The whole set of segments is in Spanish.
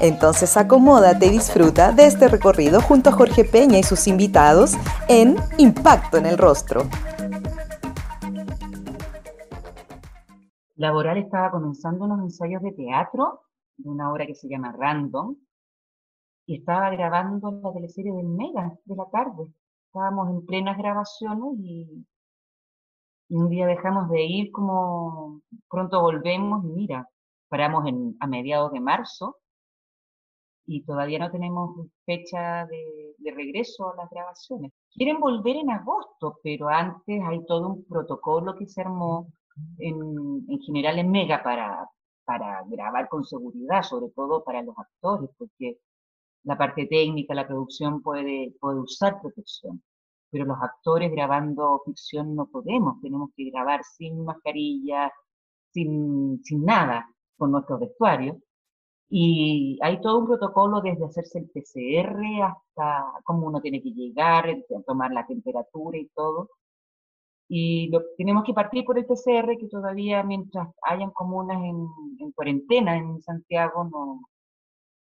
Entonces acomódate y disfruta de este recorrido junto a Jorge Peña y sus invitados en Impacto en el Rostro. Laboral estaba comenzando unos ensayos de teatro de una obra que se llama Random y estaba grabando la teleserie del Mega de la tarde. Estábamos en plenas grabaciones y, un día dejamos de ir como pronto volvemos y mira, paramos en, a mediados de marzo y todavía no tenemos fecha de, regreso a las grabaciones. Quieren volver en agosto, pero antes hay todo un protocolo que se armó en, general en Mega para, para grabar con seguridad, sobre todo para los actores, porque la parte técnica, la producción puede, puede usar protección, pero los actores grabando ficción no podemos, tenemos que grabar sin mascarilla, sin, sin nada, con nuestros vestuarios. Y hay todo un protocolo desde hacerse el PCR hasta cómo uno tiene que llegar, tomar la temperatura y todo. Y lo, tenemos que partir por el PCR, que todavía mientras hayan comunas en, en cuarentena en Santiago no,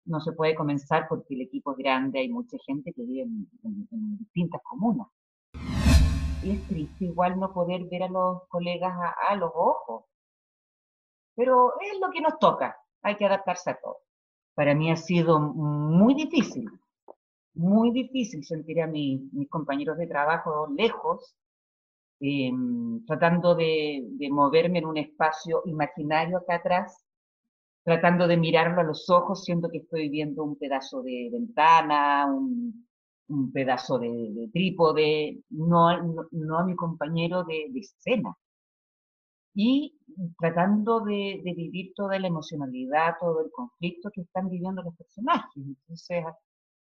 no se puede comenzar porque el equipo es grande, hay mucha gente que vive en, distintas comunas. Y es triste igual no poder ver a los colegas a los ojos. Pero es lo que nos toca hay que adaptarse a todo. Para mí ha sido muy difícil, muy difícil sentir a mis compañeros de trabajo lejos, em, tratando de, moverme en un espacio imaginario acá atrás, tratando de mirarlo a los ojos, siendo que estoy viendo un pedazo de ventana, un, pedazo de, trípode, no, a mi compañero de escena y tratando de, vivir toda la emocionalidad, todo el conflicto que están viviendo los personajes. Entonces,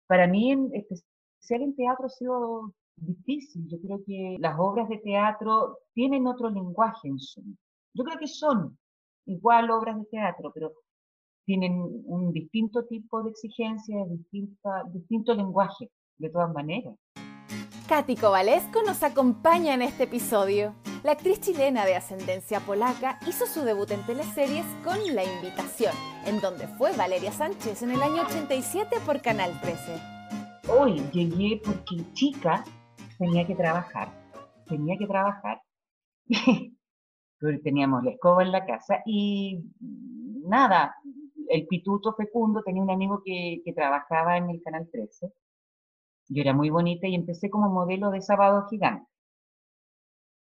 para mí, en especial en teatro, ha sido difícil. Yo creo que las obras de teatro tienen otro lenguaje en su. Yo creo que son igual obras de teatro, pero tienen un distinto tipo de exigencia, distinta, distinto lenguaje, de todas maneras. Katy Kovalesco nos acompaña en este episodio. La actriz chilena de ascendencia polaca hizo su debut en teleseries con La Invitación, en donde fue Valeria Sánchez en el año 87 por Canal 13. Hoy llegué porque chica tenía que trabajar, tenía que trabajar. Teníamos la escoba en la casa y nada, el pituto fecundo tenía un amigo que, que trabajaba en el Canal 13. Yo era muy bonita y empecé como modelo de sábado gigante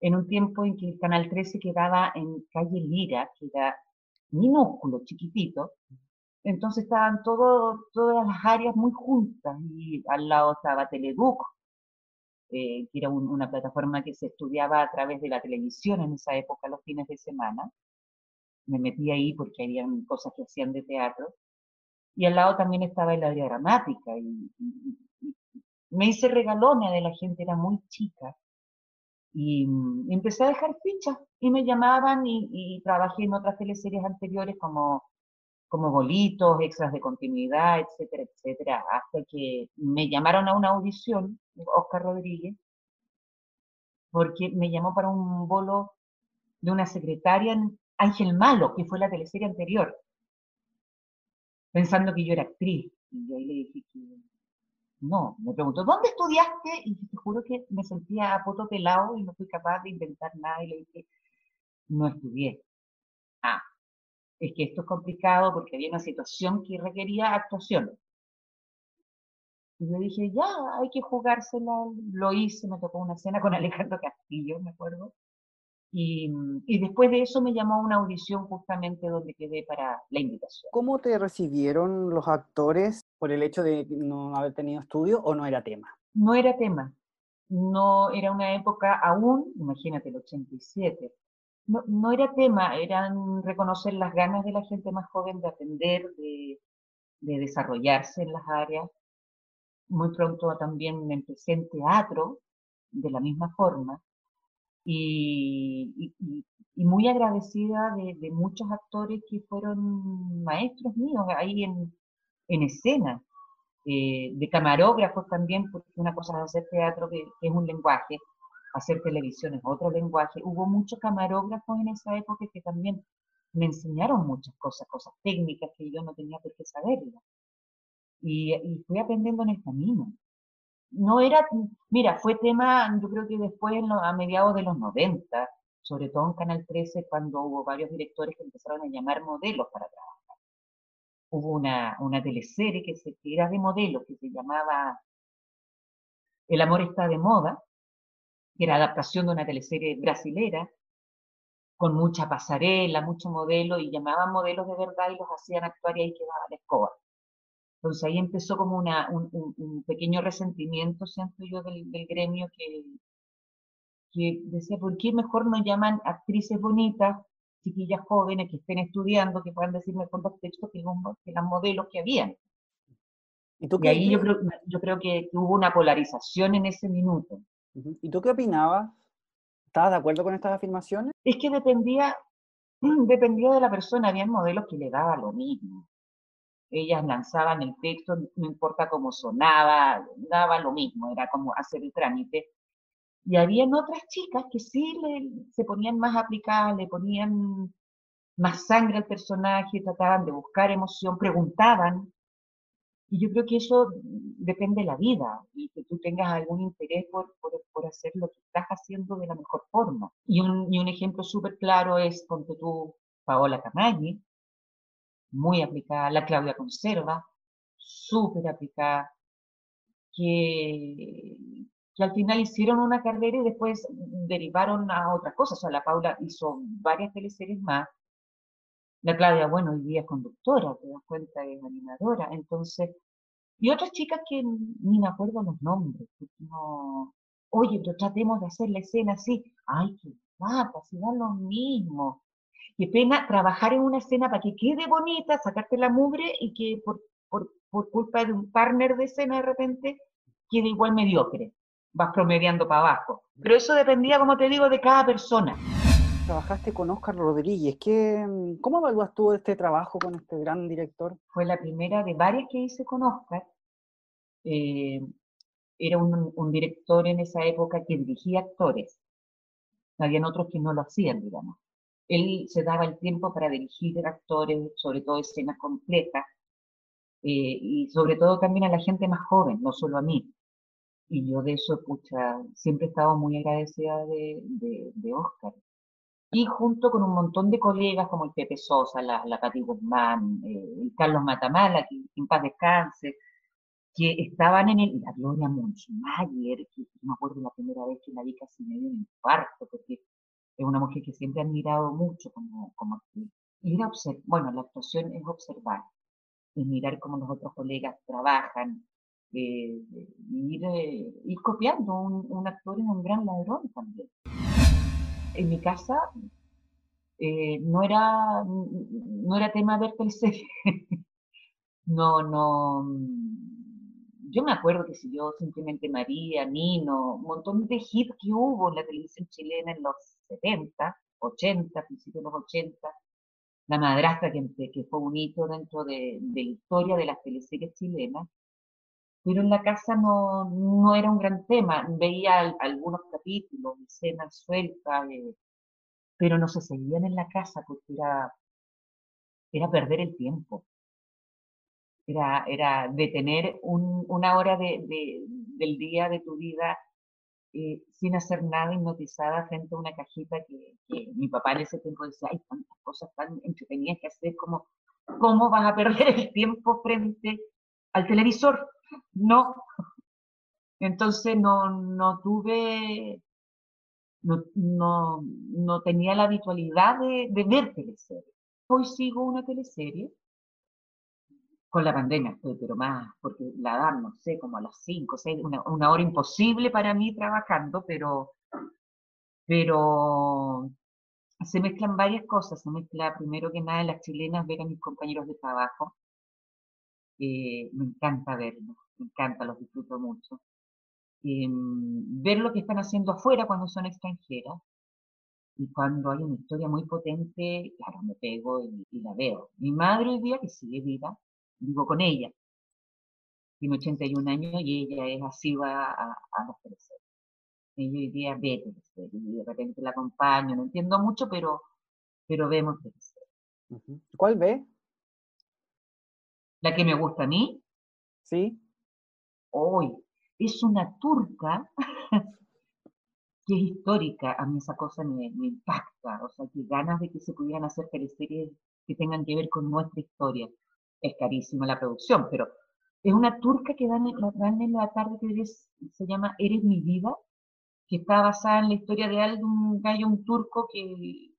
en un tiempo en que el Canal 13 quedaba en calle Lira, que era minúsculo, chiquitito, entonces estaban todo, todas las áreas muy juntas y al lado estaba Teleduc, eh, que era una plataforma que se estudiaba a través de la televisión en esa época, los fines de semana. Me metí ahí porque había cosas que hacían de teatro. Y al lado también estaba el área dramática. Y, me hice regalona de la gente, era muy chica. Y, mm, empecé a dejar fichas y me llamaban y, trabajé en otras teleseries anteriores como, como bolitos, extras de continuidad, etcétera, etcétera, hasta que me llamaron a una audición, Oscar Rodríguez, porque me llamó para un bolo de una secretaria, Ángel Malo, que fue la teleserie anterior, pensando que yo era actriz. Y ahí le dije que no, me preguntó, ¿dónde estudiaste? Y te juro que me sentía a poto pelado y no fui capaz de inventar nada y le dije, no estudié. Ah, es que esto es complicado porque había una situación que requería actuación. Y yo dije, ya, hay que jugársela. Lo hice, me tocó una cena con Alejandro Castillo, me acuerdo. Y, y, después de eso me llamó a una audición justamente donde quedé para la invitación. ¿Cómo te recibieron los actores por el hecho de no haber tenido estudio o no era tema? No era tema. No era una época aún, imagínate, el 87. No, no era tema, eran reconocer las ganas de la gente más joven de aprender, de, de desarrollarse en las áreas. Muy pronto también empecé en teatro, de la misma forma y, muy agradecida de, muchos actores que fueron maestros míos ahí en, en escena, eh, de camarógrafos también, porque una cosa es hacer teatro que, es un lenguaje, hacer televisión es otro lenguaje. Hubo muchos camarógrafos en esa época que también me enseñaron muchas cosas, cosas técnicas que yo no tenía por qué saberlas. Y, y fui aprendiendo en el camino no era, mira, fue tema, yo creo que después a mediados de los 90, sobre todo en Canal 13, cuando hubo varios directores que empezaron a llamar modelos para trabajar. Hubo una, una teleserie que, se, era de modelos, que se llamaba El amor está de moda, que era adaptación de una teleserie brasilera, con mucha pasarela, mucho modelo, y llamaban modelos de verdad y los hacían actuar y ahí quedaba la escoba. Entonces ahí empezó como un, pequeño resentimiento, siento yo, del, gremio que, que decía, ¿por qué mejor no llaman actrices bonitas, chiquillas jóvenes que estén estudiando, que puedan decir mejor los textos que, las modelos que habían? ¿Y, tú ahí yo creo, yo creo que hubo una polarización en ese minuto. ¿Y tú qué opinabas? ¿Estabas de acuerdo con estas afirmaciones? Es que dependía, dependía de la persona, había modelos que le daba lo mismo ellas lanzaban el texto, no importa cómo sonaba, daba lo mismo, era como hacer el trámite. Y habían otras chicas que sí se ponían más aplicadas, le ponían más sangre al personaje, trataban de buscar emoción, preguntaban. Y yo creo que eso depende de la vida y que tú tengas algún interés por, por, hacer lo que estás haciendo de la mejor forma. Y un, y un ejemplo súper claro es, con tú, Paola Camaggi, muy aplicada, la Claudia Conserva, súper aplicada, que, que al final hicieron una carrera y después derivaron a otras cosas. O sea, la Paula hizo varias teleseries más. La Claudia, bueno, hoy día es conductora, te das cuenta, es animadora. Entonces, y otras chicas que ni me acuerdo los nombres. No, Oye, pero tratemos de hacer la escena así. Ay, qué guapa, si da lo mismo qué pena trabajar en una escena para que quede bonita, sacarte la mugre y que por, por, culpa de un partner de escena de repente quede igual mediocre. Vas promediando para abajo. Pero eso dependía, como te digo, de cada persona. Trabajaste con Oscar Rodríguez. ¿Qué, ¿Cómo evalúas tú este trabajo con este gran director? Fue la primera de varias que hice con Oscar. Eh, era un, un, director en esa época que dirigía actores. Habían otros que no lo hacían, digamos. Él se daba el tiempo para dirigir actores, sobre todo escenas completas, eh, y sobre todo también a la gente más joven, no solo a mí. Y yo de eso, pucha, siempre he estado muy agradecida de, de, Oscar. Y junto con un montón de colegas como el Pepe Sosa, la, la Pati Guzmán, eh, el Carlos Matamala, que en paz descanse, que estaban en el, la Gloria Munchmayer, que no me acuerdo la primera vez que la vi casi me dio un infarto, porque es una mujer que siempre he admirado mucho como, como actriz. Bueno, la actuación es observar, es mirar cómo los otros colegas trabajan, eh, ir, eh, ir, copiando. Un, actor es un gran ladrón también. En mi casa eh, no, era, no era tema ver serie. no, no, yo me acuerdo que si yo simplemente María, Nino, un montón de hits que hubo en la televisión chilena en los 70, 80, principios de los 80, La Madrastra, que, que fue un hito dentro de, la historia de las teleseries chilenas, pero en la casa no, no era un gran tema. Veía algunos capítulos, escenas sueltas, eh, pero no se seguían en la casa porque era, era perder el tiempo era, era detener una hora de, del día de tu vida eh, sin hacer nada hipnotizada frente a una cajita que, mi papá en ese tiempo decía, hay tantas cosas tan entretenidas que hacer como, ¿cómo vas a perder el tiempo frente al televisor? No. Entonces no, no tuve, no, no, no tenía la habitualidad de, ver teleseries. Hoy sigo una teleserie con la pandemia estoy, pero más, porque la dan, no sé, como a las 5, 6, una, una hora imposible para mí trabajando, pero, pero se mezclan varias cosas. Se mezcla primero que nada las chilenas, ver a mis compañeros de trabajo. Eh, me encanta verlos, me encanta, los disfruto mucho. em, ver lo que están haciendo afuera cuando son extranjeras. Y cuando hay una historia muy potente, claro, me pego y, la veo. Mi madre hoy día, que sigue viva, vivo con ella. Tiene 81 años y ella es así va a, a los teleseries. Ella hoy día ve teleseries y de repente la acompaño. No entiendo mucho, pero, pero vemos teleseries. ¿Cuál ve? La que me gusta a mí. Sí. Hoy es una turca que es histórica. A mí esa cosa me, impacta. O sea, que ganas de que se pudieran hacer teleseries que tengan que ver con nuestra historia. Es carísima la producción, pero es una turca que dan, dan en la tarde que se llama Eres mi vida, que está basada en la historia de un gallo, un turco que,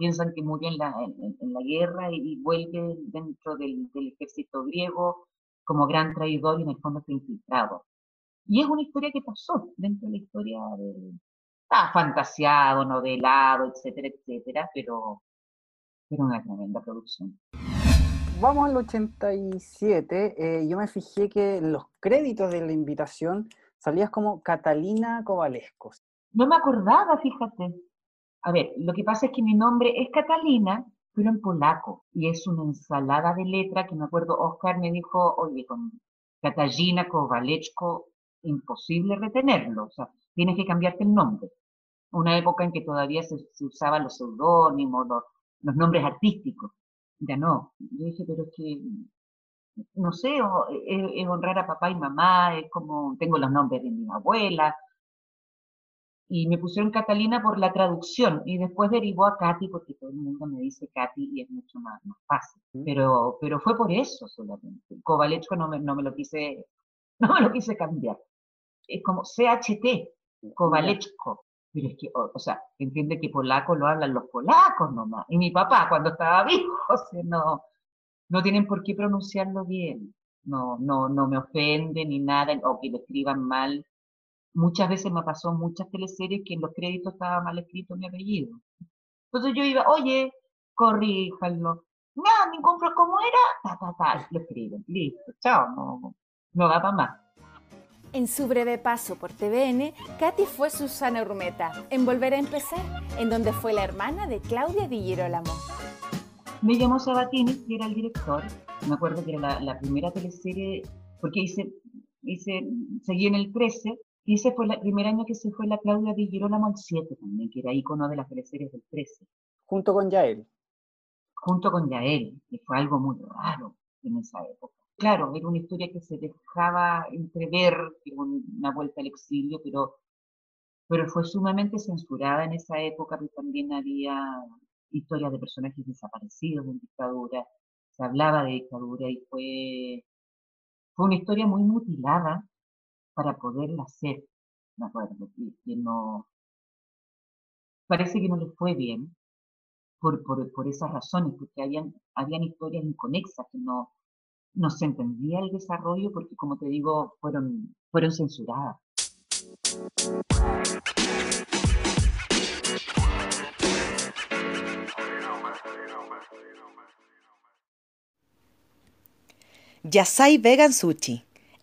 piensan que murió en la, en, la guerra y, vuelve dentro del, del, ejército griego como gran traidor y en el fondo está infiltrado. Y es una historia que pasó dentro de la historia de... Está fantasiado, novelado, etcétera, etcétera, pero, pero una tremenda producción. Vamos al 87. Eh, yo me fijé que en los créditos de la invitación salías como Catalina Covalesco. No me acordaba, fíjate. A ver, lo que pasa es que mi nombre es Catalina, pero en polaco, y es una ensalada de letra que me acuerdo, Oscar me dijo, oye, con Katarzyna Kowaleczko, imposible retenerlo, o sea, tienes que cambiarte el nombre. Una época en que todavía se, usaban los seudónimos, los, nombres artísticos. Ya no. Yo dije, pero es que, no sé, es, honrar a papá y mamá, es como, tengo los nombres de mi abuela, y me pusieron Catalina por la traducción y después derivó a Katy porque todo el mundo me dice Katy y es mucho más, más fácil. Pero, pero fue por eso solamente. Kovalechko no me, no me lo quise, no me lo quise cambiar. Es como CHT, Kovalechko. Pero es que, o, sea, entiende que polaco lo hablan los polacos nomás. Y mi papá cuando estaba vivo, o sea, no, no tienen por qué pronunciarlo bien. No, no, no me ofende ni nada, o que lo escriban mal Muchas veces me pasó muchas teleseries que en los créditos estaba mal escrito mi apellido. Entonces yo iba, oye, corríjanlo. No, ningún compro como era, ta, ta, ta, lo escriben, listo, chao, no, no va para más. En su breve paso por TVN, Katy fue Susana Urmeta en Volver a Empezar, en donde fue la hermana de Claudia Di Girolamo. Me llamó Sabatini, que era el director. Me acuerdo que era la, primera teleserie, porque hice, hice, seguí en el 13 y ese fue el primer año que se fue la Claudia Di Girolamo al 7 también, que era ícono de las teleseries del 13. Junto con Yael. Junto con Yael, que fue algo muy raro en esa época. Claro, era una historia que se dejaba entrever una vuelta al exilio, pero, pero fue sumamente censurada en esa época, porque también había historias de personajes desaparecidos en dictadura, se hablaba de dictadura y fue, fue una historia muy mutilada para poderla hacer. Me acuerdo que, no, parece que no les fue bien por, por, por, esas razones, porque habían, habían historias inconexas que no, no se entendía el desarrollo porque, como te digo, fueron, fueron censuradas. Yasai Vegan Sushi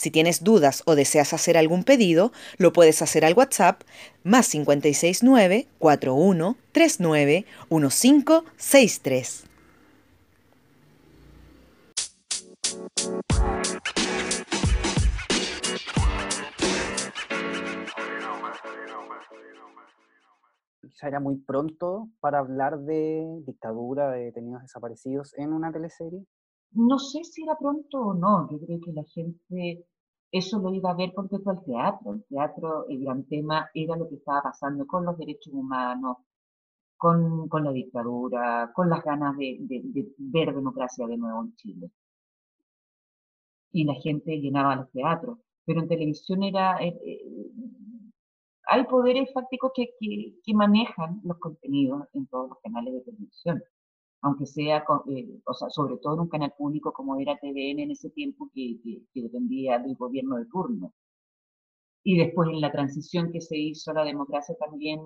Si tienes dudas o deseas hacer algún pedido, lo puedes hacer al WhatsApp más 569 41 39 1563. Quizá era muy pronto para hablar de dictadura, de detenidos desaparecidos en una teleserie. No sé si era pronto o no. Yo creo que la gente eso lo iba a ver porque fue al teatro. El teatro, el gran tema era lo que estaba pasando con los derechos humanos, con, la dictadura, con las ganas de, ver democracia de nuevo en Chile. Y la gente llenaba los teatros. Pero en televisión era... Eh, eh, hay poderes fácticos que, que, manejan los contenidos en todos los canales de televisión. Aunque sea, eh, o sea, sobre todo en un canal público como era TVN en ese tiempo que, que, dependía del gobierno de turno. Y después en la transición que se hizo a la democracia también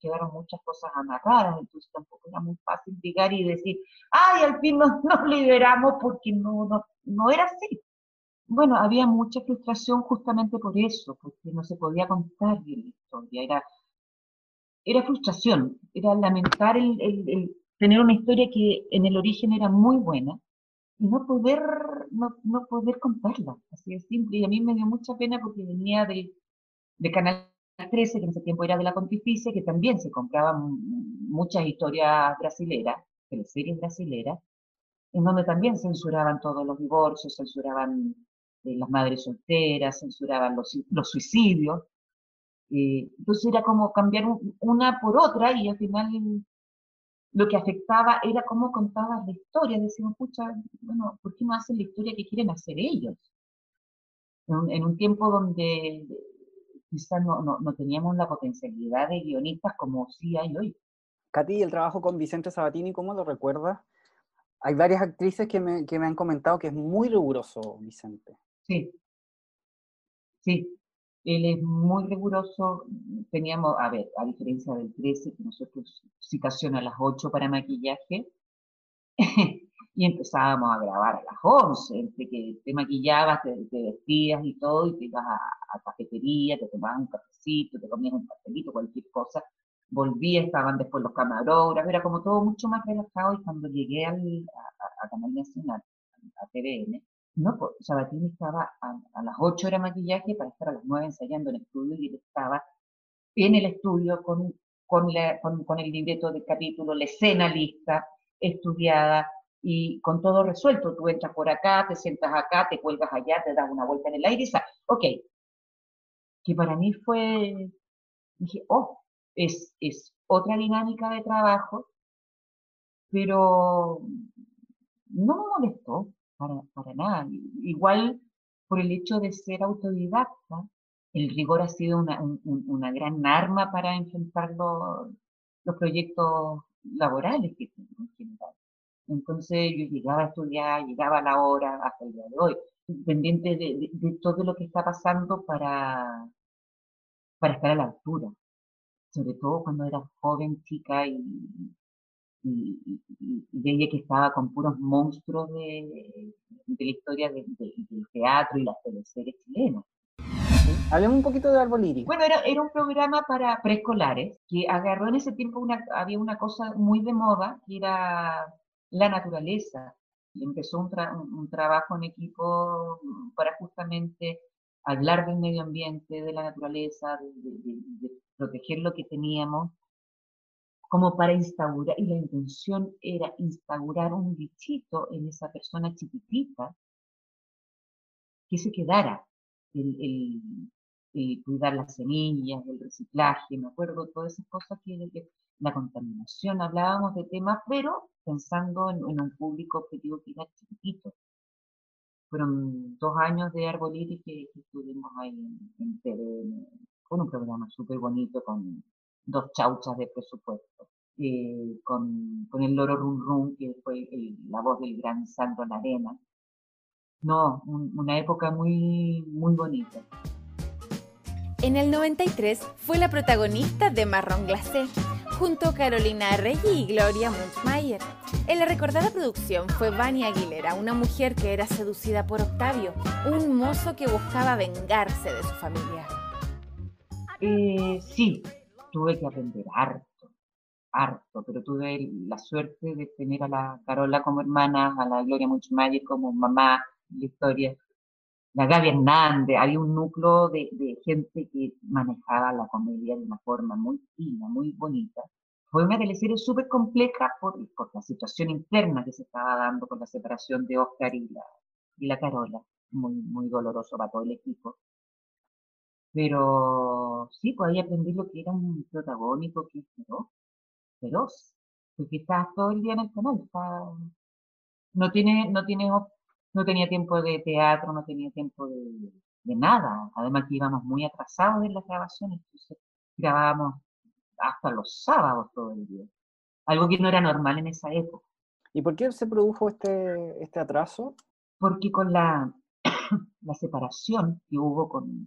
quedaron muchas cosas amarradas, entonces tampoco era muy fácil llegar y decir, ay, al fin nos, nos liberamos porque no, no, no era así. Bueno, había mucha frustración justamente por eso, porque no se podía contar bien la historia, era, era frustración, era lamentar el, el tener una historia que en el origen era muy buena y no poder, no, no poder contarla, así de simple. Y a mí me dio mucha pena porque venía de, de Canal 13, que en ese tiempo era de la Pontificia, que también se compraban muchas historias brasileras, series brasileras, en donde también censuraban todos los divorcios, censuraban eh, las madres solteras, censuraban los, los suicidios. Eh, entonces era como cambiar una por otra y al final lo que afectaba era cómo contaban la historia. Decían, pucha, bueno, ¿por qué no hacen la historia que quieren hacer ellos? En, un tiempo donde quizás no, no, teníamos la potencialidad de guionistas como sí hay hoy. Katy, el trabajo con Vicente Sabatini, ¿cómo lo recuerdas? Hay varias actrices que me, que me han comentado que es muy riguroso, Vicente. Sí, sí, él es muy riguroso. Teníamos, a ver, a diferencia del 13, que nosotros citación a las 8 para maquillaje, y empezábamos a grabar a las 11, entre que te maquillabas, te, vestías y todo, y te ibas a, cafetería, te tomabas un cafecito, te comías un pastelito, cualquier cosa, volvías, estaban después los camarógrafos, era como todo mucho más relajado, y cuando llegué al, a, a Canal Nacional, a TVN, no, Sabatini estaba a, las 8 horas de maquillaje para estar a las 9 ensayando en el estudio y él estaba en el estudio con, con, con, el libreto del capítulo, la escena lista, estudiada y con todo resuelto. Tú entras por acá, te sientas acá, te cuelgas allá, te das una vuelta en el aire y sabes, ok. Que para mí fue, dije, oh, es, es otra dinámica de trabajo, pero no me molestó para, para nada. Igual por el hecho de ser autodidacta, el rigor ha sido una, una gran arma para enfrentar los, los proyectos laborales que tengo en general. Entonces yo llegaba a estudiar, llegaba a la hora hasta el día de hoy, pendiente de, de, todo lo que está pasando para, para estar a la altura, sobre todo cuando era joven, chica y, y, veía que estaba con puros monstruos de, de la historia del teatro y las teleseries chilenas. Hablemos un poquito de Árbol Lírico. Bueno, era, era, un programa para preescolares que agarró en ese tiempo una, había una cosa muy de moda que era la naturaleza. Y empezó un, un, trabajo en equipo para justamente hablar del medio ambiente, de la naturaleza, de, de proteger lo que teníamos como para instaurar, y la intención era instaurar un bichito en esa persona chiquitita que se quedara, el, cuidar las semillas, el reciclaje, me acuerdo, todas esas cosas que, la contaminación, hablábamos de temas, pero pensando en, un público objetivo que era chiquitito. Fueron dos años de Arboliti que, que estuvimos ahí en, en con un programa súper bonito, con dos chauchas de presupuesto. Eh, con, con, el loro Rum Rum, que fue la voz del gran Santo en la arena. No, una época muy, muy bonita. En el 93 fue la protagonista de Marrón Glacé, junto a Carolina Reggi y Gloria Munchmeyer. En la recordada producción fue Vania Aguilera, una mujer que era seducida por Octavio, un mozo que buscaba vengarse de su familia. Eh, sí, tuve que aprender harto, harto, pero tuve la suerte de tener a la Carola como hermana, a la Gloria Muchmayer como mamá, la historia, la Gaby Hernández, había un núcleo de, gente que manejaba la comedia de una forma muy fina, muy bonita. Fue una teleserie súper compleja por, por, la situación interna que se estaba dando con la separación de Oscar y la, Carola, muy, muy doloroso para todo el equipo. Pero sí, pues ahí aprendí lo que era un protagónico que es feroz, feroz, porque estás todo el día en el canal, no tiene, no tiene, no tenía tiempo de teatro, no tenía tiempo de, nada, además que íbamos muy atrasados en las grabaciones, entonces grabábamos hasta los sábados todo el día, algo que no era normal en esa época. ¿Y por qué se produjo este, este atraso? Porque con la, la separación que hubo con,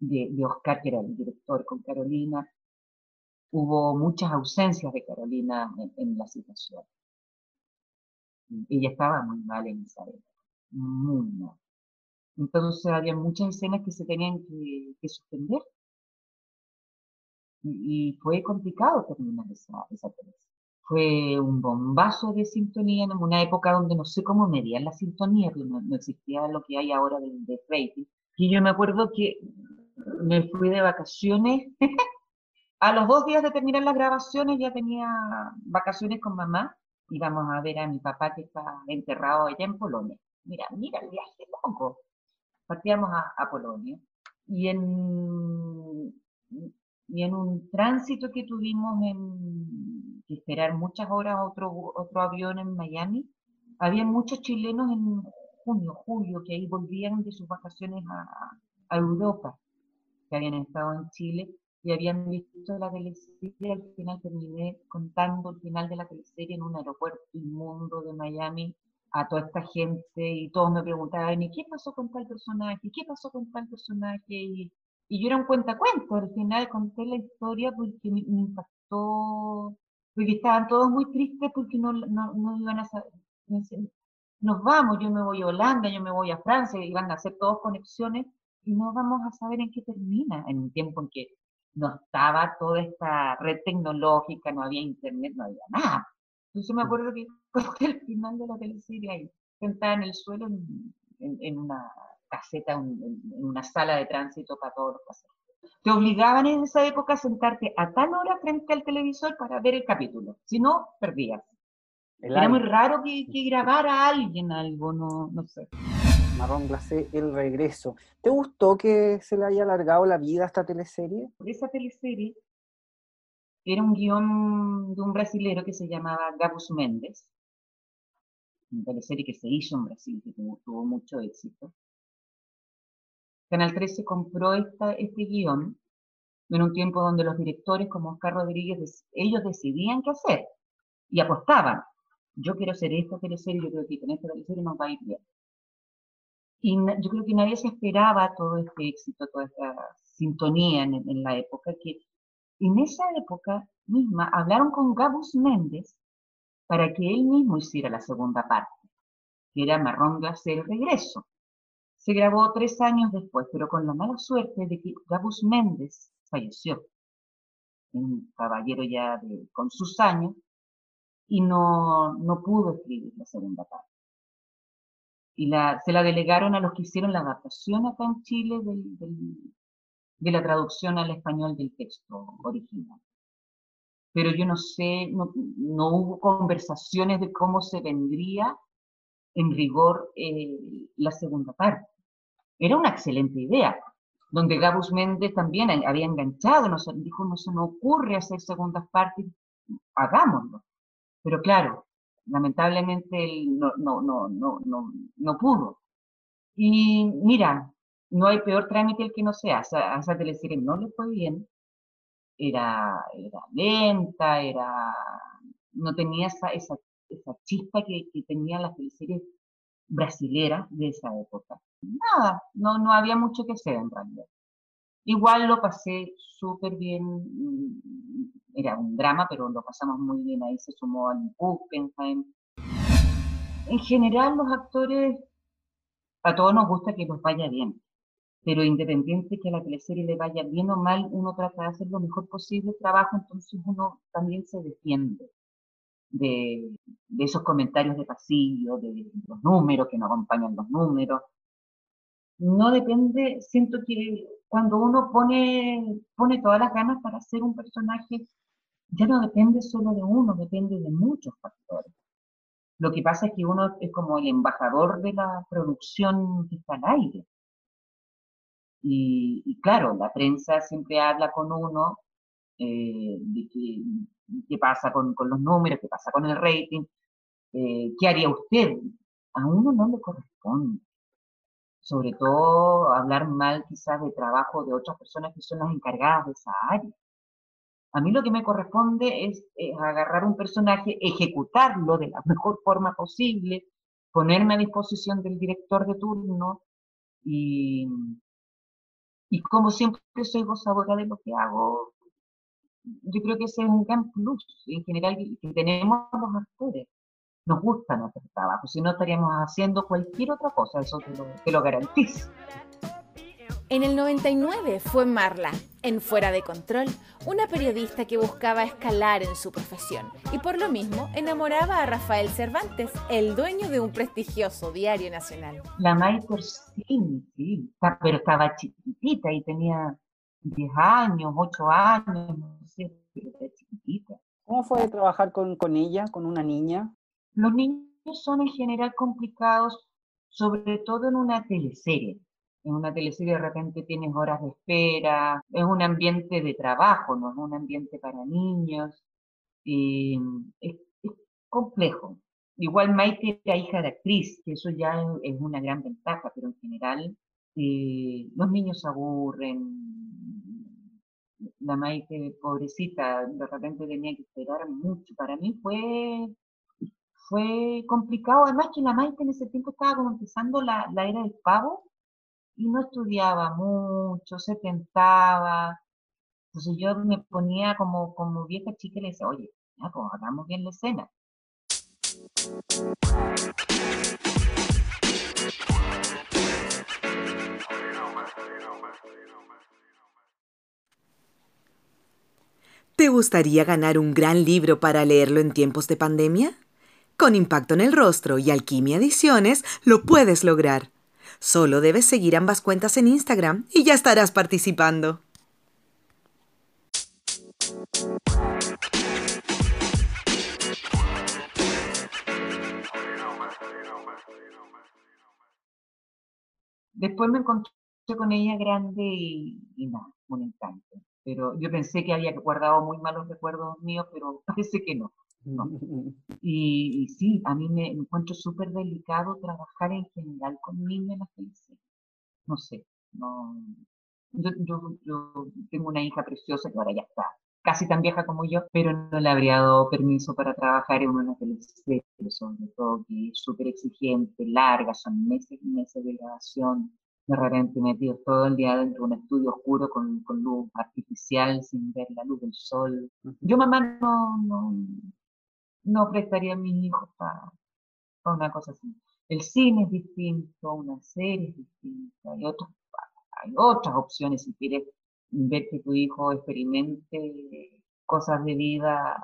de, Oscar, que era el director, con Carolina, hubo muchas ausencias de Carolina en, la situación. Ella estaba muy mal en esa época, muy mal. Entonces había muchas escenas que se tenían que, suspender. Y, fue complicado terminar esa, esa Fue un bombazo de sintonía en una época donde no sé cómo medían la sintonía, no, existía lo que hay ahora de, de rating. Y yo me acuerdo que me fui de vacaciones. a los dos días de terminar las grabaciones ya tenía vacaciones con mamá. Íbamos a ver a mi papá que está enterrado allá en Polonia. Mira, mira el viaje loco partíamos a, Polonia y en, y en un tránsito que tuvimos en que esperar muchas horas otro, otro avión en Miami, había muchos chilenos en junio, julio, que ahí volvían de sus vacaciones a, Europa, que habían estado en Chile y habían visto la teleserie. Al final terminé contando el final de la teleserie en un aeropuerto inmundo de Miami a toda esta gente y todos me preguntaban, ¿y qué pasó con tal personaje? ¿Qué pasó con tal personaje? Y, y yo era un cuentacuento, al final conté la historia porque me, impactó, porque estaban todos muy tristes porque no, no, no iban a saber, nos vamos, yo me voy a Holanda, yo me voy a Francia, iban a hacer todos conexiones no vamos a saber en qué termina, en un tiempo en que no estaba toda esta red tecnológica, no había internet, no había nada. Entonces me acuerdo que el final de la teleserie ahí, sentada en el suelo en, una caseta, en, una sala de tránsito para todos los pasajeros. Te obligaban en esa época a sentarte a tal hora frente al televisor para ver el capítulo. Si no, perdías. Era muy raro que, que, grabara a alguien algo, no, no sé. Marrón Glacé, El Regreso. ¿Te gustó que se le haya alargado la vida a esta teleserie? Esa teleserie era un guion de un brasilero que se llamaba Gabus Méndez, una teleserie que se hizo en Brasil, que tuvo, mucho éxito. Canal 13 compró este guion en un tiempo donde los directores como Oscar Rodríguez, ellos decidían qué hacer y apostaban. Yo quiero hacer esta teleserie, yo creo que con esta teleserie nos va a ir bien. Y yo creo que nadie se esperaba todo este éxito, toda esta sintonía en, la época, que en esa época misma hablaron con Gabus Méndez para que él mismo hiciera la segunda parte, que era Marrón Glacé el regreso. Se grabó tres años después, pero con la mala suerte de que Gabus Méndez falleció, un caballero ya con sus años, y no, no pudo escribir la segunda parte. Y se la delegaron a los que hicieron la adaptación acá en Chile de la traducción al español del texto original. Pero yo no sé, no, hubo conversaciones de cómo se vendría en rigor eh, la segunda parte. Era una excelente idea, donde Gabus Méndez también había enganchado, nos dijo, no se me ocurre hacer segundas partes, hagámoslo. Pero claro, lamentablemente él no, no, no, no, no, no pudo. Y mira, no hay peor trámite el que no se hace. A esa teleserie no le fue bien. Era, era lenta, era, no tenía esa, esa, esa chispa que, que tenían las teleseries brasileras de esa época. Nada, no, no había mucho que hacer en realidad. Igual lo pasé súper bien, mm, era un drama, pero lo pasamos muy bien. Ahí se sumó al. En general, los actores, a todos nos gusta que nos vaya bien pero independiente que a la teleserie le vaya bien o mal, uno trata de hacer lo mejor posible el trabajo, entonces uno también se defiende de, esos comentarios de pasillo, de los números que no acompañan los números. No depende, siento que cuando uno pone, pone todas las ganas para hacer un personaje, ya no depende solo de uno, depende de muchos factores. Lo que pasa es que uno es como el embajador de la producción que está al aire. Y, claro, la prensa siempre habla con uno eh, de qué, pasa con, los números, qué pasa con el rating, eh, qué haría usted. A uno no le corresponde. Sobre todo hablar mal quizás de trabajo de otras personas que son las encargadas de esa área. A mí lo que me corresponde es, agarrar un personaje, ejecutarlo de la mejor forma posible, ponerme a disposición del director de turno y, y como siempre soy gozadora de lo que hago, yo creo que ese es un gran plus en general que tenemos los actores. Nos gusta nuestro trabajo, si no estaríamos haciendo cualquier otra cosa, eso te lo, te lo garantizo. En el 99 fue Marla, en Fuera de Control, una periodista que buscaba escalar en su profesión y por lo mismo enamoraba a Rafael Cervantes, el dueño de un prestigioso diario nacional. La Maiter sí, sí, pero estaba chiquitita y tenía 10 años, 8 años, no sé, pero era chiquitita. ¿Cómo fue trabajar con, con ella, con una niña? Los niños son en general complicados, sobre todo en una teleserie en una teleserie de repente tienes horas de espera, es un ambiente de trabajo, no es un ambiente para niños, es, complejo. Igual Maite era hija de actriz, que eso ya es una gran ventaja, pero en general eh, los niños aburren. La Maite, pobrecita, de repente tenía que esperar mucho. Para mí fue, fue complicado, además que la Maite en ese tiempo estaba como empezando la, la era del pavo, y no estudiaba mucho, se tentaba. Entonces yo me ponía como, como vieja chica y le decía, oye, ya, pues hagamos bien la escena. ¿Te gustaría ganar un gran libro para leerlo en tiempos de pandemia? Con Impacto en el Rostro y Alquimia Ediciones lo puedes lograr. Solo debes seguir ambas cuentas en Instagram y ya estarás participando. Después me encontré con ella grande y, nada, un encanto. Pero yo pensé que había guardado muy malos recuerdos míos, pero parece que no. Y, sí, a mí me encuentro súper delicado trabajar en general con niños en la felicidad. No sé, no. Yo, yo, tengo una hija preciosa que ahora ya está casi tan vieja como yo, pero no le habría dado permiso para trabajar en una teleserie, sobre todo que es súper exigente, larga, son meses y meses de grabación, de repente metidos todo el día dentro de un estudio oscuro con, con luz artificial, sin ver la luz del sol. Yo mamá no, no, no prestaría a mis hijos para, una cosa así. El cine es distinto, una serie es distinta, hay, otras hay otras opciones si quieres ver que tu hijo experimente cosas de vida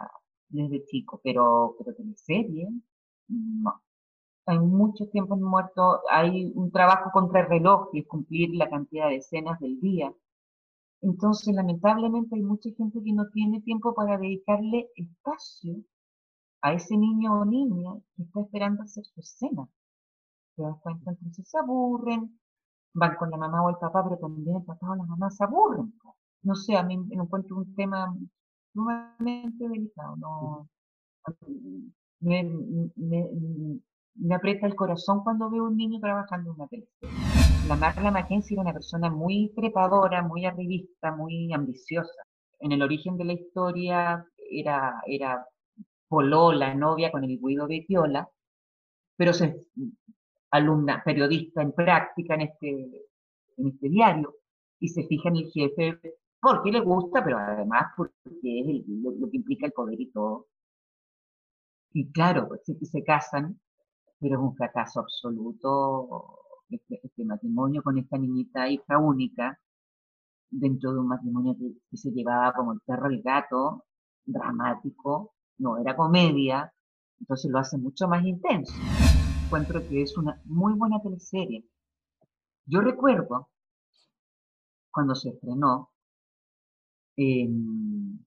desde chico, pero, pero serie, no. Hay muchos tiempos muertos, hay un trabajo contra el reloj, que es cumplir la cantidad de escenas del día. Entonces, lamentablemente, hay mucha gente que no tiene tiempo para dedicarle espacio a ese niño o niña que está esperando hacer su escena. ¿Te das cuenta? Entonces se aburren, van con la mamá o el papá, pero también el papá o la mamá se aburren. No sé, a mí me encuentro un tema sumamente delicado. No, me, me, aprieta el corazón cuando veo un niño trabajando en una televisión. La Marla Mackenzie era una persona muy trepadora, muy arribista, muy ambiciosa. En el origen de la historia era, era la novia con el Guido Betiola, pero es alumna, periodista en práctica en este, en este diario, y se fija en el jefe porque le gusta, pero además porque es lo, que implica el poder y todo. Y claro, pues, se casan, pero es un fracaso absoluto este, este, matrimonio con esta niñita hija única, dentro de un matrimonio que, que se llevaba como el perro y el gato, dramático, no era comedia, entonces lo hace mucho más intenso. Encuentro que es una muy buena teleserie. Yo recuerdo cuando se estrenó, en,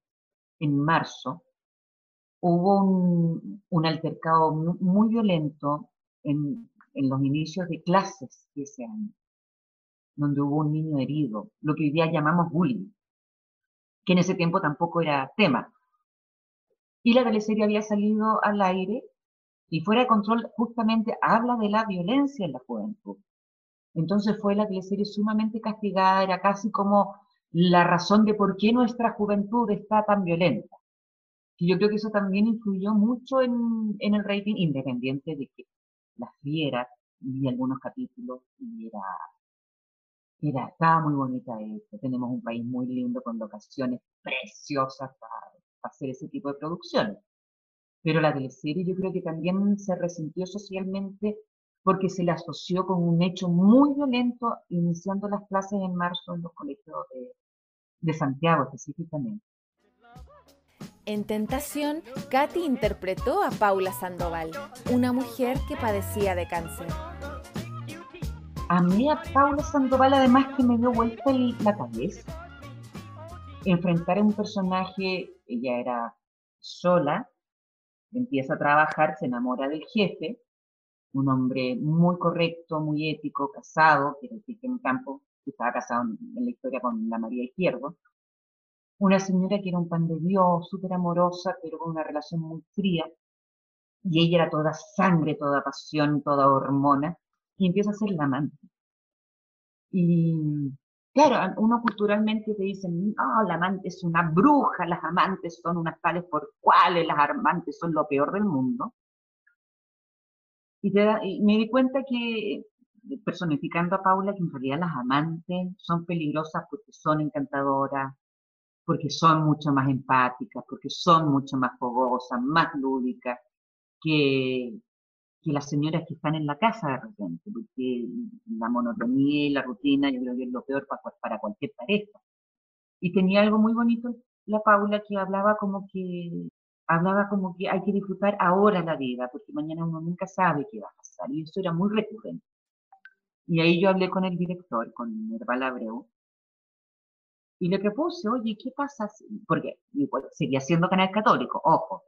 marzo, hubo un, altercado muy, violento en, en, los inicios de clases de ese año, donde hubo un niño herido, lo que hoy día llamamos bullying, que en ese tiempo tampoco era tema. Y la teleserie había salido al aire y fuera de control justamente habla de la violencia en la juventud. Entonces fue la teleserie sumamente castigada, era casi como la razón de por qué nuestra juventud está tan violenta. Y yo creo que eso también influyó mucho en, el rating, independiente de que las viera, vi algunos capítulos y era, era, estaba muy bonita esto. Tenemos un país muy lindo con locaciones preciosas para hacer ese tipo de producciones. Pero la teleserie yo creo que también se resintió socialmente porque se le asoció con un hecho muy violento iniciando las clases en marzo en los colegios de, de Santiago específicamente. En Tentación, Katy interpretó a Paula Sandoval, una mujer que padecía de cáncer. A mí a Paula Sandoval además que me dio vuelta la cabeza. Enfrentar a un personaje, ella era sola, empieza a trabajar, se enamora del jefe, un hombre muy correcto, muy ético, casado, que en campo, estaba casado en la historia con la María Izquierdo. Una señora que era un pan de Dios, súper amorosa, pero con una relación muy fría. Y ella era toda sangre, toda pasión, toda hormona. Y empieza a ser la amante. Y claro, uno culturalmente te dicen, no, la amante es una bruja, las amantes son unas tales por cuales, las amantes son lo peor del mundo. Y, me di cuenta que, personificando a Paula, que en realidad las amantes son peligrosas porque son encantadoras, porque son mucho más empáticas, porque son mucho más fogosas, más lúdicas que, que las señoras que están en la casa de repente, porque la monotonía y la rutina yo creo que es lo peor para, para cualquier pareja. Y tenía algo muy bonito la Paula que hablaba como que hablaba como que hay que disfrutar ahora la vida, porque mañana uno nunca sabe qué va a pasar, y eso era muy recurrente. Y ahí yo hablé con el director, con Herbal Abreu, y le propuse, oye, ¿qué pasa? Porque seguía siendo canal católico, ojo.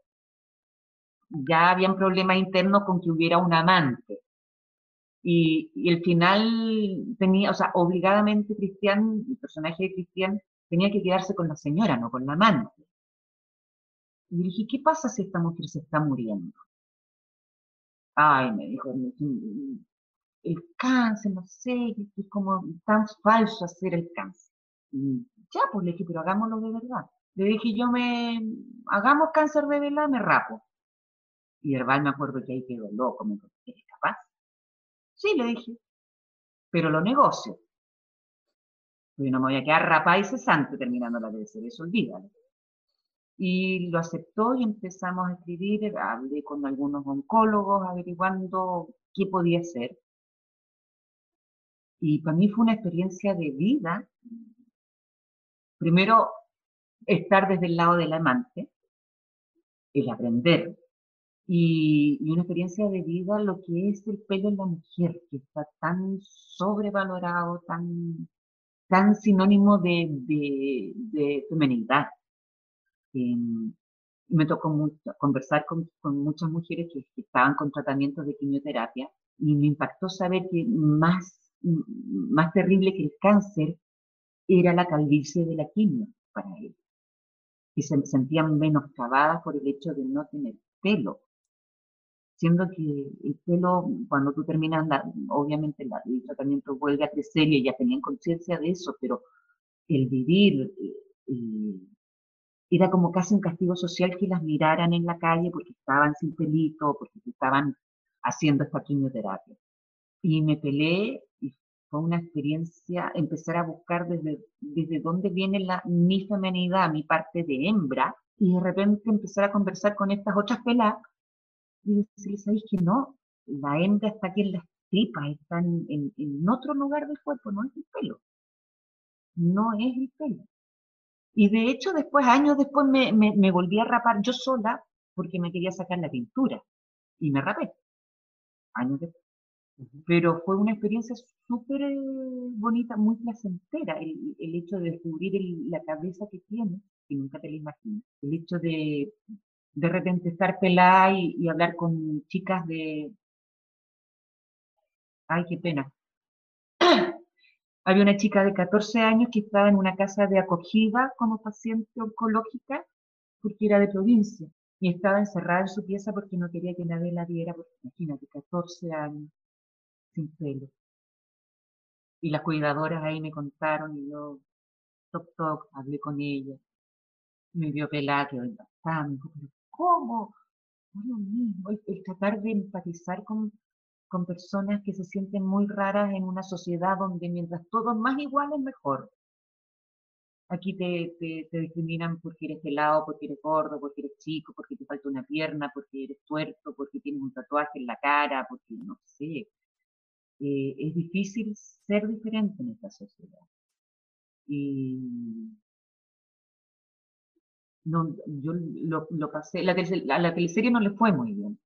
Ya habían problemas internos con que hubiera un amante. Y, y el final tenía, o sea, obligadamente Cristian, el personaje de Cristian, tenía que quedarse con la señora, no con la amante. Y le dije, ¿qué pasa si esta mujer se está muriendo? Ay, me dijo, el cáncer, no sé, es como tan falso hacer el cáncer. Y ya, pues le dije, pero hagámoslo de verdad. Le dije, yo me, hagamos cáncer de verdad, me rapo. Y Herbal me acuerdo que ahí quedó loco, me dijo, ¿eres capaz? Sí, le dije, pero lo negocio. Porque no me voy a quedar rapada y cesante terminando la tercera, eso olvídalo. Y lo aceptó y empezamos a escribir, hablé con algunos oncólogos averiguando qué podía ser. Y para mí fue una experiencia de vida. Primero, estar desde el lado del amante, el aprender. Y, una experiencia de vida lo que es el pelo en la mujer, que está tan sobrevalorado, tan, tan sinónimo de, de, de feminidad. Em, me tocó mucho, conversar con, con muchas mujeres que, estaban con tratamientos de quimioterapia y me impactó saber que más, más terrible que el cáncer era la calvicie de la quimio para ellos. Y se sentían menoscabadas por el hecho de no tener pelo. Siendo que el pelo, cuando tú terminas, obviamente el tratamiento vuelve a crecer y ellas tenían conciencia de eso, pero el vivir eh, era como casi un castigo social que las miraran en la calle porque estaban sin pelito, porque estaban haciendo esta quimioterapia. Y me peleé y fue una experiencia empezar a buscar desde, desde dónde viene la, mi femenidad, mi parte de hembra, y de repente empezar a conversar con estas otras peladas y decirles, ¿sabéis que no? La hembra está aquí en las tripas, está en, en otro lugar del cuerpo, no es el pelo. No es el pelo. Y de hecho, después, años después, me, me, volví a rapar yo sola porque me quería sacar la pintura. Y me rapé. Años después. Pero fue una experiencia súper eh, bonita, muy placentera, el, el hecho de descubrir la cabeza que tiene, que nunca te la imaginas. El hecho de de repente estar pelada y, hablar con chicas de... Ay, qué pena. Había una chica de 14 años que estaba en una casa de acogida como paciente oncológica porque era de provincia y estaba encerrada en su pieza porque no quería que nadie la viera, porque imagínate, 14 años sin pelo. Y las cuidadoras ahí me contaron y yo toc, toc, hablé con ella, me vio pelada, dijo, pero ¿cómo? No es lo mismo, el, el tratar de empatizar con, con personas que se sienten muy raras en una sociedad donde mientras todos más iguales, mejor. Aquí te, te, te discriminan porque eres pelado, porque eres gordo, porque eres chico, porque te falta una pierna, porque eres tuerto, porque tienes un tatuaje en la cara, porque no sé. Eh, es difícil ser diferente en esta sociedad. Y no, yo lo, pasé, la, a la teleserie no le fue muy bien,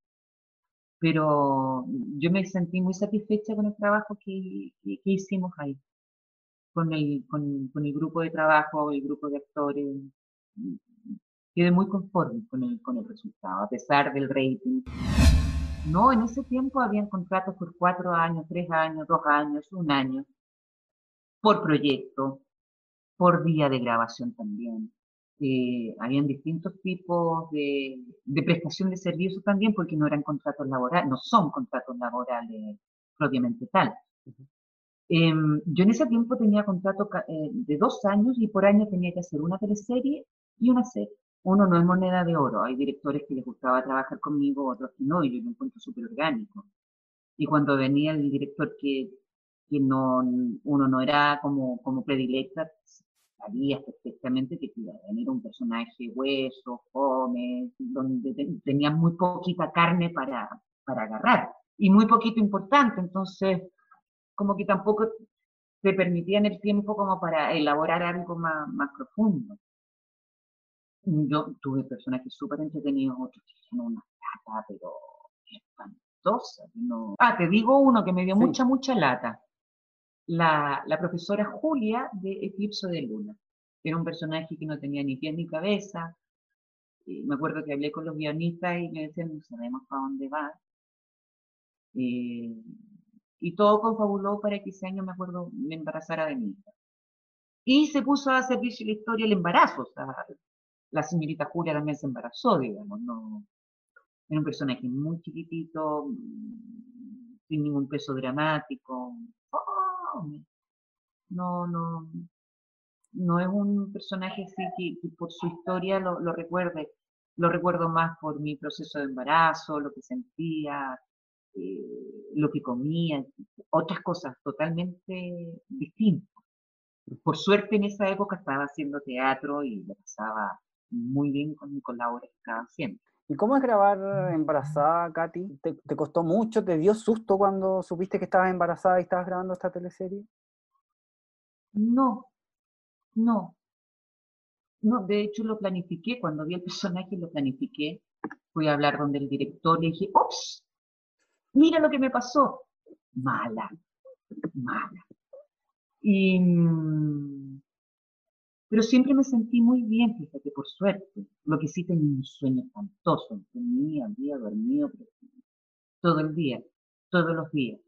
pero yo me sentí muy satisfecha con el trabajo que, que, hicimos ahí, con el, con el grupo de trabajo, el grupo de actores. Quedé muy conforme con el, con el resultado, a pesar del rating. No, en ese tiempo habían contratos por cuatro años, tres años, dos años, un año, por proyecto, por día de grabación también. Eh, habían distintos tipos de, de prestación de servicio también, porque no eran contratos laborales, no son contratos laborales propiamente tal. Em, yo en ese tiempo tenía contrato eh, de dos años y por año tenía que hacer una teleserie y una serie. Uno no es moneda de oro, hay directores que les gustaba trabajar conmigo, otros que no, y yo lo encuentro súper orgánico. Y cuando venía el director que, que no, uno no era como, como predilecta, sabías perfectamente que te iba a venir un personaje hueso, fome, donde te- tenía muy poquita carne para, para agarrar y muy poquito importante, entonces como que tampoco te permitían el tiempo como para elaborar algo más, más profundo. Yo tuve personajes súper entretenidos, otros que eran una lata, pero espantosa. No. Ah, te digo uno que me dio Sí. mucha, mucha lata. La, profesora Julia de Eclipse de Luna. Era un personaje que no tenía ni pies ni cabeza. Y me acuerdo que hablé con los guionistas y me decían, no sabemos para dónde va. Eh, y todo confabuló para que ese año, me acuerdo, me embarazara de mi. Y se puso a servicio la historia el embarazo. O sea, la señorita Julia también se embarazó, digamos. No, era un personaje muy chiquitito, mm, sin ningún peso dramático. No, no, no es un personaje así que, por su historia lo, recuerde. Lo recuerdo más por mi proceso de embarazo, lo que sentía, eh, lo que comía, otras cosas totalmente distintas. Por suerte en esa época estaba haciendo teatro y lo pasaba muy bien con, con la que estaba haciendo. ¿Y cómo es grabar embarazada, Katy? ¿Te, te costó mucho? ¿Te dio susto cuando supiste que estabas embarazada y estabas grabando esta teleserie? No, no, no, de hecho lo planifiqué, cuando vi el personaje lo planifiqué, fui a hablar donde el director le dije, ¡ops! Mira lo que me pasó. Mala, mala. Y, mm, pero siempre me sentí muy bien, fíjate, por suerte. Lo que sí tenía un sueño espantoso, dormía, había dormido todo el día, todos los días.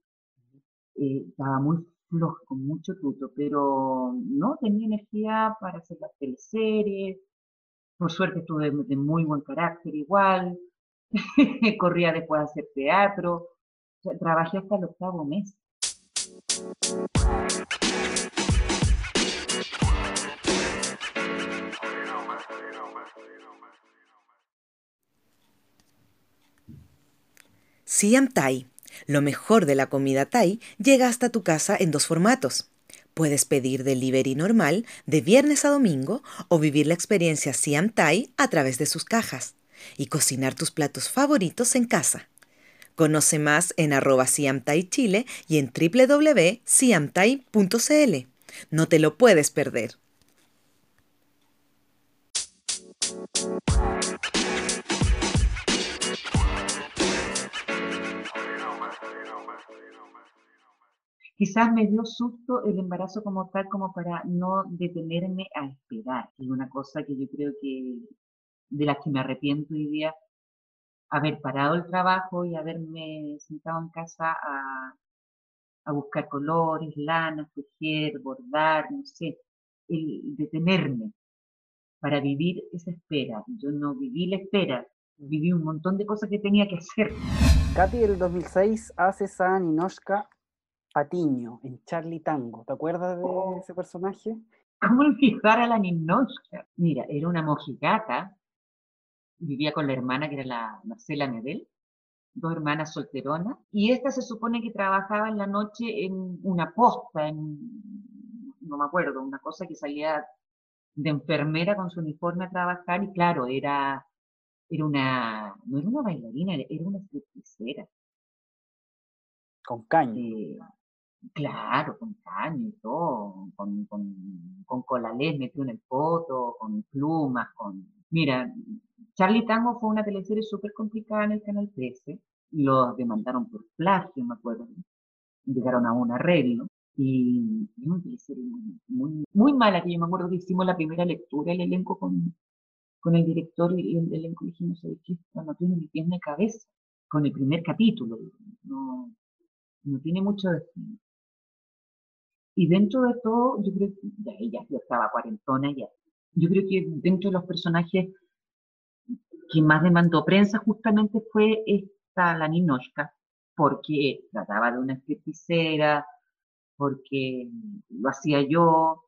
Eh, estaba muy floja, con mucho tuto, pero no tenía energía para hacer las teleseries. Por suerte estuve de muy buen carácter igual. Corría después a hacer teatro. Trabajé hasta el octavo mes. Siam Thai, lo mejor de la comida Thai, llega hasta tu casa en dos formatos. Puedes pedir delivery normal de viernes a domingo o vivir la experiencia Siam Thai a través de sus cajas y cocinar tus platos favoritos en casa. Conoce más en arroba Siam Thai Chile y en www.siamthai.cl. No te lo puedes perder. Quizás me dio susto el embarazo como tal, como para no detenerme a esperar. Y una cosa que yo creo que de las que me arrepiento hoy día, haber parado el trabajo y haberme sentado en casa a, a buscar colores, lanas, tejer, bordar, no sé, el detenerme para vivir esa espera. Yo no viví la espera, viví un montón de cosas que tenía que hacer. Katy, el 2006 haces a Ninoshka Patiño en Charlie Tango. ¿Te acuerdas de Oh. ese personaje? ¿Cómo olvidar a la Ninochka? Mira, era una mojigata, vivía con la hermana que era la Marcela Medel, dos hermanas solteronas, y esta se supone que trabajaba en la noche en una posta, en, no me acuerdo, una cosa que salía de enfermera con su uniforme a trabajar, y claro, era, era una, no era una bailarina, era una stripteasera. Con caña. Eh, claro, con caña y todo, con, con, con colalés metido en el foto, con plumas, con... Mira, Charlie Tango fue una teleserie súper complicada en el Canal 13, los demandaron por plagio, me acuerdo, llegaron a un arreglo, y es una teleserie muy, muy, muy, mala, que yo me acuerdo que hicimos la primera lectura, el elenco con, con el director y el elenco dijimos, ¿sabes qué? No tiene ni pies ni cabeza, con el primer capítulo, no, no tiene mucho destino. Y dentro de todo, yo creo que ya ella estaba cuarentona ya. Yo creo que dentro de los personajes que más demandó prensa justamente fue esta, la Ninochka, porque trataba de una escriticera, porque lo hacía yo,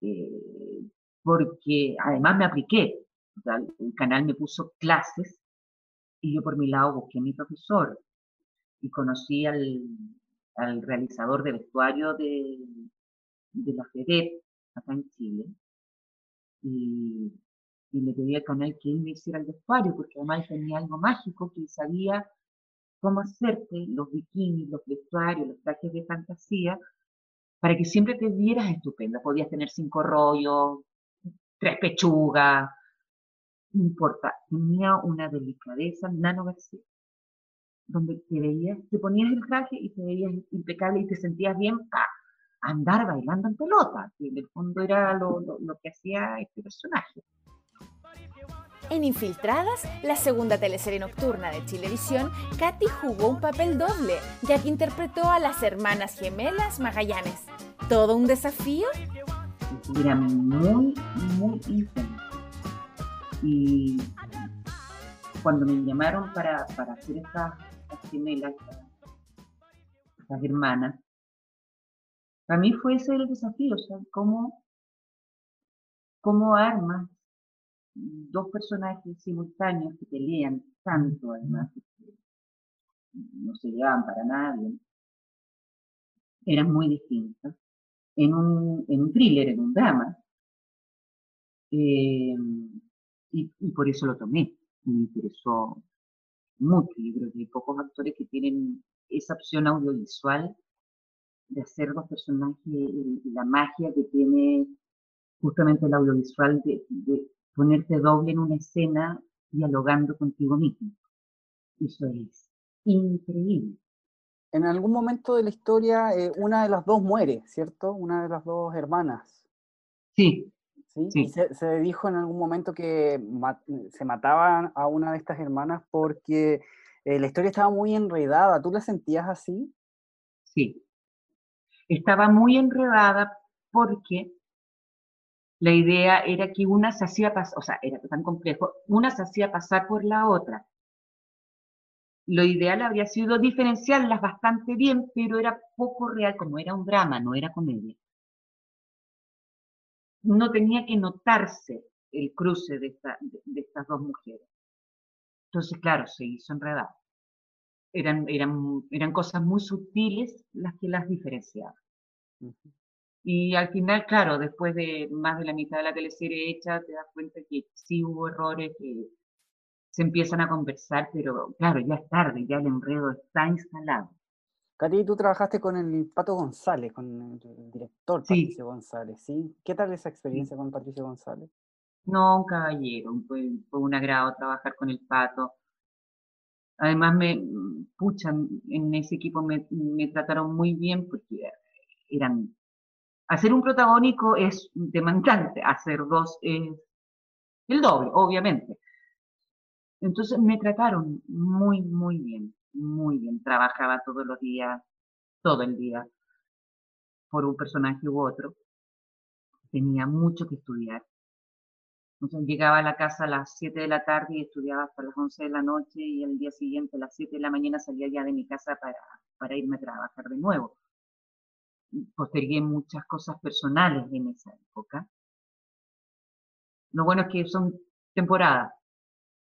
eh, porque además me apliqué. el canal me puso clases y yo por mi lado busqué a mi profesor y conocí al, al realizador de vestuario de, de la FEDEP acá en Chile. Y, le pedí al canal que él me hiciera el vestuario porque además tenía algo mágico que sabía cómo hacerte los bikinis, los vestuarios, los trajes de fantasía para que siempre te vieras estupenda. Podías tener cinco rollos, tres pechugas, no importa, tenía una delicadeza, Nano García donde te veías, te ponías el traje y te veías impecable y te sentías bien para andar bailando en pelota, que en el fondo era lo, que hacía este personaje. En Infiltradas, la segunda teleserie nocturna de Chilevisión, Katy jugó un papel doble, ya que interpretó a las hermanas gemelas Magallanes. ¿Todo un desafío? Era muy, muy intenso. Y cuando me llamaron para, para hacer esta las gemelas, las hermanas. Para mí fue ese el desafío, o sea, cómo, cómo armas dos personajes simultáneos que pelean tanto, además, que no se llevaban para nadie, eran muy distintos, en un, en un thriller, en un drama, eh, y, y, por eso lo tomé, me interesó mucho. Yo creo que hay pocos actores que tienen esa opción audiovisual de hacer dos personajes y, la magia que tiene justamente el audiovisual de, ponerte doble en una escena dialogando contigo mismo. Eso es increíble. En algún momento de la historia, eh, una de las dos muere, ¿cierto? Una de las dos hermanas. Sí, ¿sí? se, dijo en algún momento que se mataban a una de estas hermanas porque eh, la historia estaba muy enredada. ¿Tú la sentías así? Sí. Estaba muy enredada porque la idea era que una se hacía pasar, o sea, era tan complejo, una se hacía pasar por la otra. Lo ideal habría sido diferenciarlas bastante bien, pero era poco real, como era un drama, no era comedia no tenía que notarse el cruce de, estas dos mujeres. Entonces, claro, se hizo enredado. Eran, eran, eran cosas muy sutiles las que las diferenciaban. Y al final, claro, después de más de la mitad de la teleserie hecha, te das cuenta que sí hubo errores que se empiezan a conversar, pero claro, ya es tarde, ya el enredo está instalado. Katy, tú trabajaste con el Pato González, con el director Patricio González, ¿sí? ¿Qué tal esa experiencia con Patricio González? No, un caballero, fue, un agrado trabajar con el Pato. Además, me, pucha, en ese equipo me, trataron muy bien porque eran... Hacer un protagónico es demandante, hacer dos es el doble, obviamente. Entonces me trataron muy, muy bien muy bien, trabajaba todos los días, todo el día, por un personaje u otro. Tenía mucho que estudiar. Entonces llegaba a la casa a las 7 de la tarde y estudiaba hasta las 11 de la noche y el día siguiente a las 7 de la mañana salía ya de mi casa para, para irme a trabajar de nuevo. Postergué muchas cosas personales en esa época Lo bueno es que son temporadas,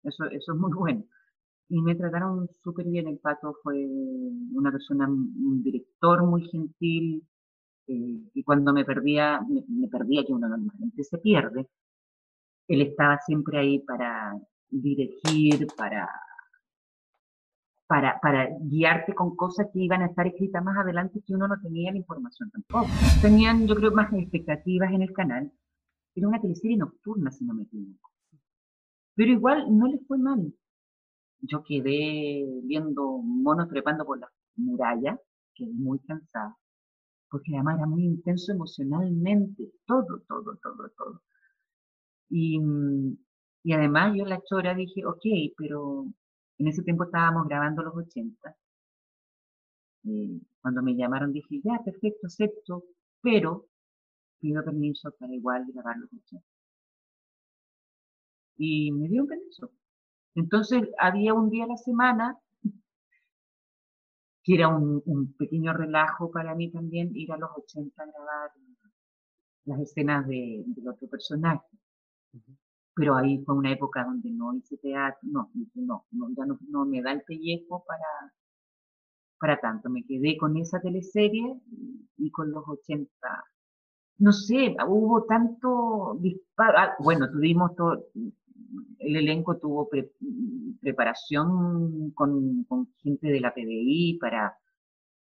eso, eso es muy bueno. Y me trataron súper bien, el pato fue una persona, un director muy gentil, eh, y cuando me perdía, me, perdía que uno normalmente se pierde, él estaba siempre ahí para dirigir, para, para, para, guiarte con cosas que iban a estar escritas más adelante que uno no tenía la información tampoco. Tenían, yo creo, más expectativas en el canal. Era una teleserie nocturna, si no me equivoco. Pero igual no les fue mal. Yo quedé viendo monos trepando por la muralla, quedé muy cansada porque además era muy intenso emocionalmente, todo, todo, todo, todo. Y, mm, y además yo la chora dije, ok, pero en ese tiempo estábamos grabando los 80. Eh, cuando me llamaron dije, ya, perfecto, acepto, pero pido permiso para igual grabar los 80. Y me dio un permiso. Entonces había un día a la semana que era un, pequeño relajo para mí también ir a los 80 a grabar las escenas de, del otro personaje. Pero ahí fue una época donde no hice teatro, no, no, no ya no, me da el pellejo para, para tanto. Me quedé con esa teleserie y con los 80. No sé, hubo tanto disparo. Ah, bueno, tuvimos todo, el elenco tuvo preparación con, gente de la PDI para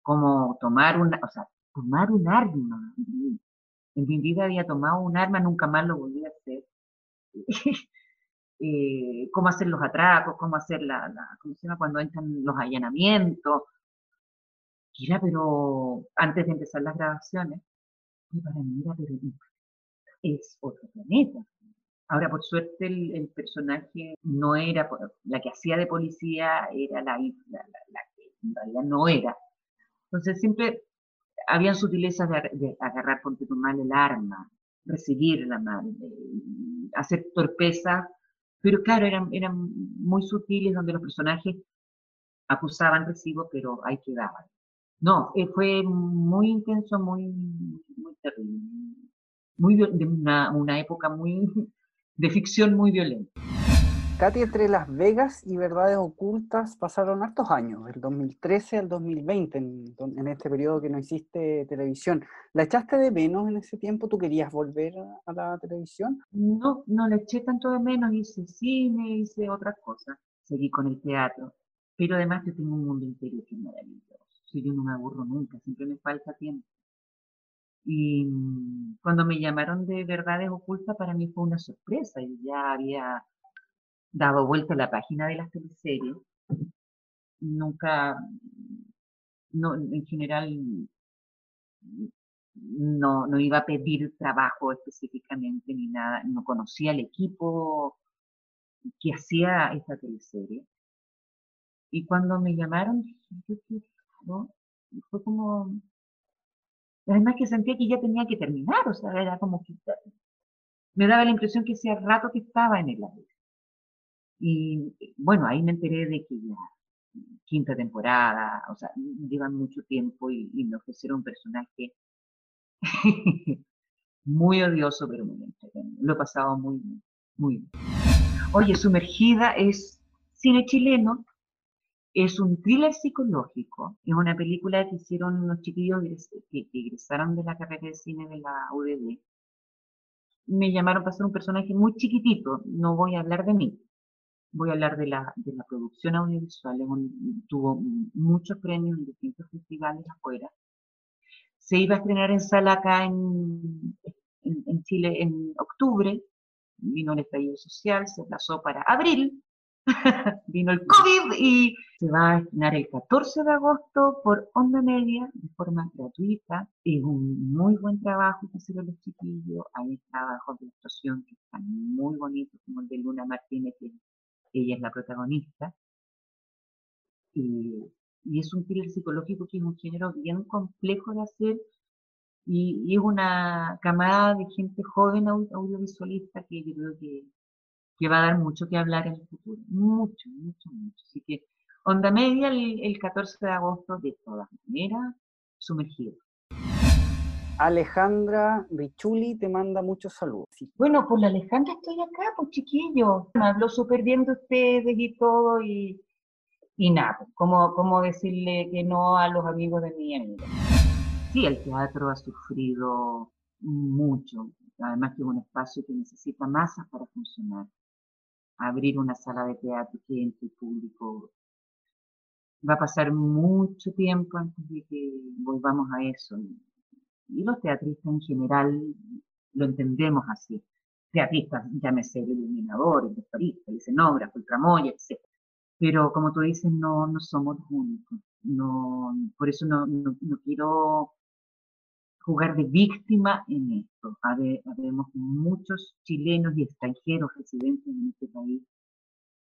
cómo tomar una, o sea, tomar un arma. En mi vida había tomado un arma, nunca más lo volví a hacer. Eh, cómo hacer los atracos, cómo hacer la, ¿cómo se llama? cuando entran los allanamientos. Era, pero antes de empezar las grabaciones, para mí era, pero es otro planeta. Ahora, por suerte, el, personaje no era, la que hacía de policía era la, la, que en realidad no era. Entonces, siempre habían sutilezas de, agarrar con tu mal el arma, recibirla mal, eh, hacer torpeza, pero claro, eran, eran muy sutiles donde los personajes acusaban recibo, pero ahí quedaban. No, eh, fue muy intenso, muy, muy terrible, muy, de una, una época muy, de ficción muy violenta. Katy, entre Las Vegas y Verdades Ocultas pasaron hartos años, del 2013 al 2020, en, este periodo que no hiciste televisión. ¿La echaste de menos en ese tiempo? ¿Tú querías volver a, la televisión? No, no la eché tanto de menos, hice cine, hice otras cosas, seguí con el teatro, pero además yo tengo un mundo interior que es maravilloso. Si yo no me aburro nunca, siempre me falta tiempo. Y mm, cuando me llamaron de Verdades Ocultas, para mí fue una sorpresa. Yo ya había dado vuelta a la página de las teleseries. Nunca, no, en general, no, no iba a pedir trabajo específicamente ni nada. No conocía el equipo que hacía esta teleserie. Y cuando me llamaron, fue como, Además que sentía que ya tenía que terminar, o sea, era como que me daba la impresión que hacía rato que estaba en el aire. Y bueno, ahí me enteré de que ya quinta temporada, o sea, llevan mucho tiempo y, me ofrecieron un personaje muy odioso, pero. Lo he pasado muy, muy bien. Oye, Sumergida es cine chileno, es un thriller psicológico, es una película que hicieron unos chiquillos que, egresaron de la carrera de cine de la UDD. Me llamaron para ser un personaje muy chiquitito, no voy a hablar de mí, voy a hablar de la, de la producción audiovisual, tuvo muchos premios en distintos festivales afuera. Se iba a estrenar en sala acá en, en, en Chile en octubre, vino el estallido social, se aplazó para abril, vino el COVID y se va a estrenar el 14 de agosto por Onda Media de forma gratuita. Es un muy buen trabajo que hicieron los chiquillos. Hay trabajos de actuación que están muy bonitos, como el de Luna Martínez, que ella es la protagonista. Y, es un thriller psicológico que es un género bien complejo de hacer y, y es una camada de gente joven audiovisualista que yo creo que que va a dar mucho que hablar en el futuro. Mucho, mucho, mucho. Así que Onda Media el, 14 de agosto, de todas maneras, sumergido. Alejandra Richuli te manda muchos saludos. Bueno, por la Alejandra estoy acá, pues chiquillo. Me habló súper bien de ustedes y todo, y, y nada, pues, como, como decirle que no a los amigos de mi amiga. Sí, el teatro ha sufrido mucho, además que es un espacio que necesita masas para funcionar. Abrir una sala de teatro que entre el público va a pasar mucho tiempo antes de que volvamos a eso. Y los teatristas en general lo entendemos así. Teatristas, llámese el iluminador, el vestuarista, el escenógrafo, el tramoya, etc. Pero como tú dices, no, no somos únicos. No, por eso no, no, quiero jugar de víctima en esto. Habemos muchos chilenos y extranjeros residentes en este país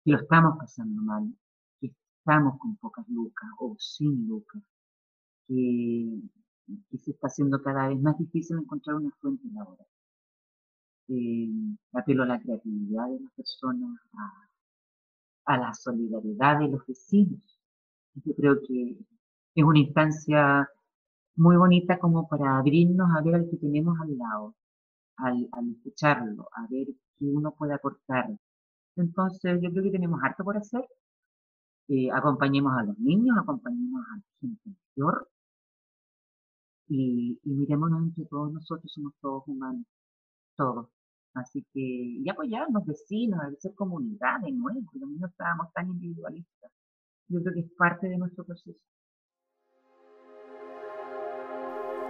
que lo estamos pasando mal, estamos con pocas lucas o sin lucas, que, se está haciendo cada vez más difícil encontrar una fuente laboral. Eh, apelo a la creatividad de las personas, a, la solidaridad de los vecinos. Yo creo que es una instancia muy bonita como para abrirnos a ver al que tenemos al lado, al, escucharlo, a ver qué uno puede aportar. Entonces, yo creo que tenemos harto por hacer eh, acompañemos a los niños, acompañemos a la gente mayor y, y mirémonos entre todos nosotros, somos todos humanos, todos. Así que, y apoyar a los vecinos, a ser comunidad de nuevo, porque no estábamos tan individualistas. Yo creo que es parte de nuestro proceso.